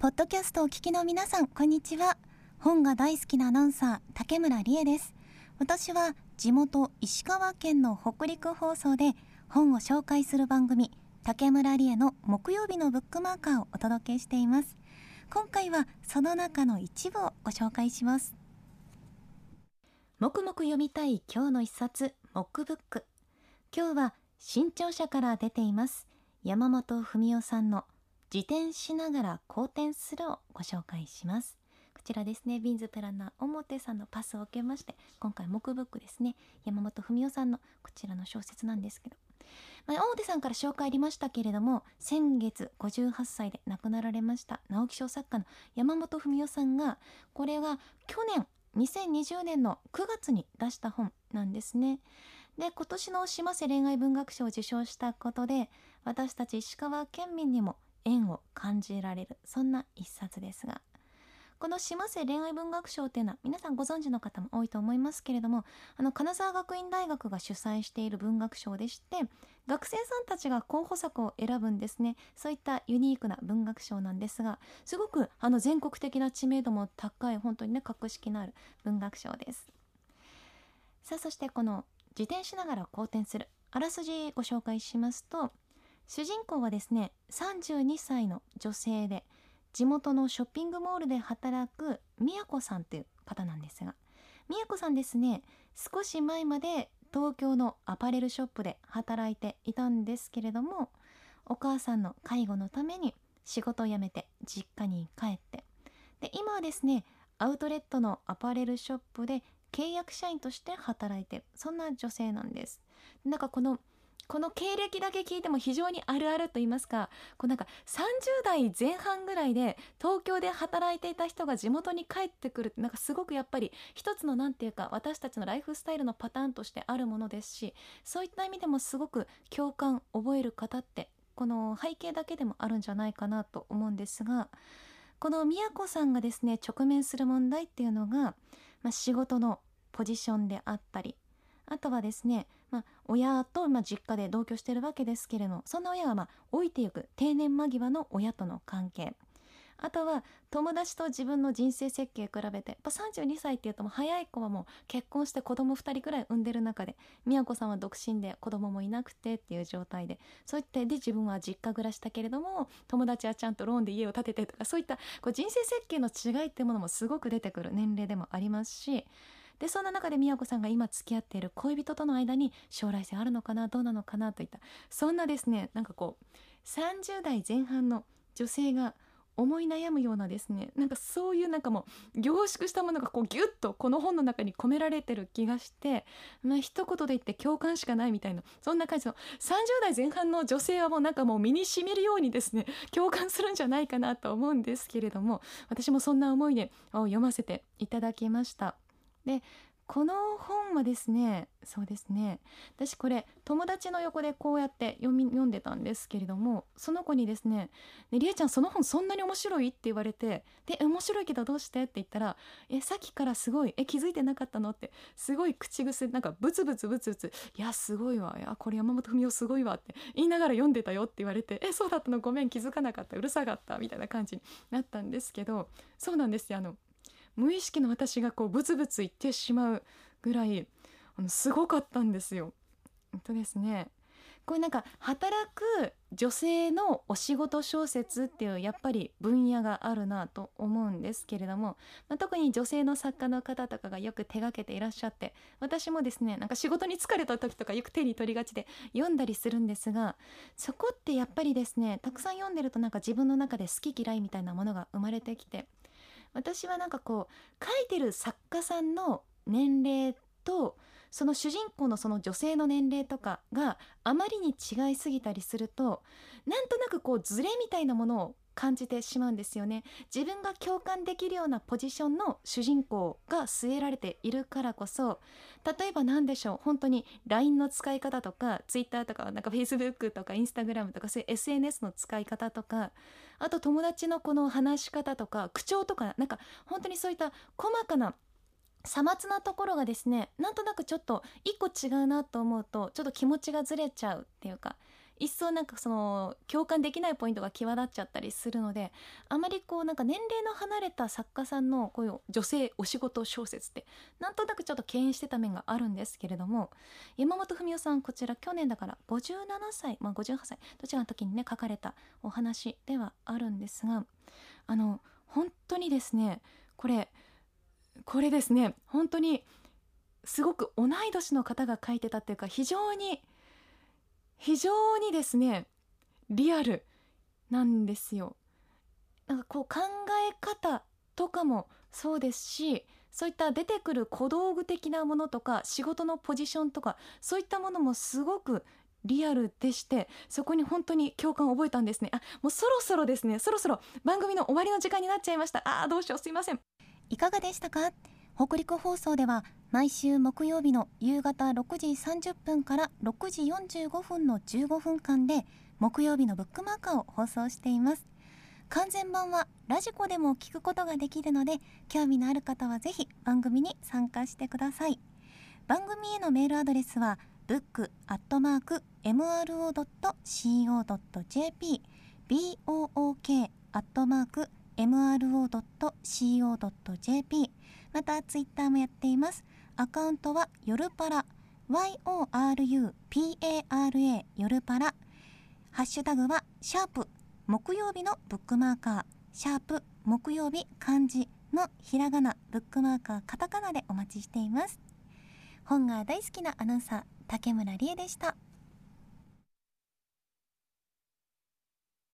ポッドキャストをお聞きの皆さんこんにちは。本が大好きなアナウンサー竹村理恵です。私は地元石川県の北陸放送で本を紹介する番組竹村理恵の木曜日のブックマーカーをお届けしています。今回はその中の一部をご紹介します。もくもく読みたい今日の一冊モックブック。今日は新潮社から出ています山本文夫さんの自転しながら好転するをご紹介します。こちらですねビンズプランナー表さんのパスを受けまして今回木ブックですね山本文夫さんのこちらの小説なんですけど。まあ、表さんから紹介ありましたけれども先月58歳で亡くなられました直木賞作家の山本文夫さんがこれが去年2020年の9月に出した本なんですね。で今年の島瀬恋愛文学賞を受賞したことで私たち石川県民にも縁を感じられるそんな一冊ですがこの島瀬恋愛文学賞っていうのは皆さんご存知の方も多いと思いますけれどもあの金沢学院大学が主催している文学賞でして学生さんたちが候補作を選ぶんですね。そういったユニークな文学賞なんですがすごくあの全国的な知名度も高い本当にね格式のある文学賞です。さあそしてこの自転しながら好転するあらすじご紹介しますと主人公はですね32歳の女性で地元のショッピングモールで働くみやこさんという方なんですがみやこさんですね少し前まで東京のアパレルショップで働いていたんですけれどもお母さんの介護のために仕事を辞めて実家に帰ってで今はですねアウトレットのアパレルショップで契約社員として働いてるそんな女性なんです。なんかこのこの経歴だけ聞いても非常にあるあると言いますかこうなんか30代前半ぐらいで東京で働いていた人が地元に帰ってくるなんかすごくやっぱり一つの何て言うか私たちのライフスタイルのパターンとしてあるものですしそういった意味でもすごく共感覚える方ってこの背景だけでもあるんじゃないかなと思うんですがこの宮子さんがですね直面する問題っていうのが、まあ、仕事のポジションであったりあとはですね、まあ、親と、まあ、実家で同居してるわけですけれどもそんな親が、まあ、老いていく定年間際の親との関係。あとは友達と自分の人生設計比べてやっぱ32歳っていうともう早い子はもう結婚して子供2人くらい産んでる中で宮子さんは独身で子供もいなくてっていう状態でそういってで自分は実家暮らしだけれども友達はちゃんとローンで家を建ててとかそういったこう人生設計の違いっていうものもすごく出てくる年齢でもありますしでそんな中で宮子さんが今付き合っている恋人との間に将来性あるのかなどうなのかなといったそんなですねなんかこう30代前半の女性が思い悩むようなですねなんかそういうなんかもう凝縮したものがこうギュッとこの本の中に込められてる気がしてまあ一言で言って共感しかないみたいなそんな感じの30代前半の女性はもうなんかもう身にしみるようにですね共感するんじゃないかなと思うんですけれども私もそんな思いで読ませていただきました。でこの本はですねそうですね私これ友達の横でこうやって読み読んでたんですけれどもその子にですね「ねりえちゃんその本そんなに面白い?」って言われて「で面白いけどどうして?」って言ったら「えさっきからすごいえ気づいてなかったの?」ってすごい口癖なんかブツブツブツブツ「いやすごいわいやこれ山本文夫すごいわ」って言いながら読んでたよって言われて「えそうだったの？ごめん気づかなかったうるさかった」みたいな感じになったんですけどそうなんですよあの無意識の私がこうブツブツ言ってしまうぐらいあのすごかったんですよ。えっとですねこれなんか働く女性のお仕事小説っていうやっぱり分野があるなと思うんですけれども、まあ、特に女性の作家の方とかがよく手がけていらっしゃって私もですねなんか仕事に疲れた時とかよく手に取りがちで読んだりするんですがそこってやっぱりですねたくさん読んでるとなんか自分の中で好き嫌いみたいなものが生まれてきて私はなんかこう書いてる作家さんの年齢とその主人公のその女性の年齢とかがあまりに違いすぎたりするとなんとなくこうズレみたいなものを感じてしまうんですよね。自分が共感できるようなポジションの主人公が据えられているからこそ例えば何でしょう本当に LINE の使い方とか Twitter とかなんか Facebook とか Instagram とかそういう SNS の使い方とかあと友達のこの話し方とか口調とかなんか本当にそういった細かなさまつなところがですねなんとなくちょっと一個違うなと思うとちょっと気持ちがずれちゃうっていうか一層なんかその共感できないポイントが際立っちゃったりするのであまりこうなんか年齢の離れた作家さんのこういう女性お仕事小説ってなんとなくちょっと敬遠してた面があるんですけれども山本文夫さんこちら去年だから57歳、まあ、58歳どちらの時にね書かれたお話ではあるんですがあの本当にですねこれこれですね本当にすごく同い年の方が書いてたっていうか非常に非常にですねリアルなんですよ。なんかこう考え方とかもそうですしそういった出てくる小道具的なものとか仕事のポジションとかそういったものもすごくリアルでしてそこに本当に共感を覚えたんですね。あもうそろそろですね。そろそろ番組の終わりの時間になっちゃいました。あーどうしよう。すいません。いかがでしたか？北陸放送では毎週木曜日の夕方6時30分から6時45分の15分間で木曜日のブックマーカーを放送しています。完全版はラジコでも聞くことができるので興味のある方はぜひ番組に参加してください。番組へのメールアドレスは book.mro.co.jp book.mro.co.jp またツイッターもやっています。アカウントは夜パラ。YORUPARA 夜パラ。ハッシュタグはシャープ。木曜日のブックマーカー。シャープ。木曜日漢字のひらがな。ブックマーカーカタカナでお待ちしています。本が大好きなアナウンサー竹村理恵でした。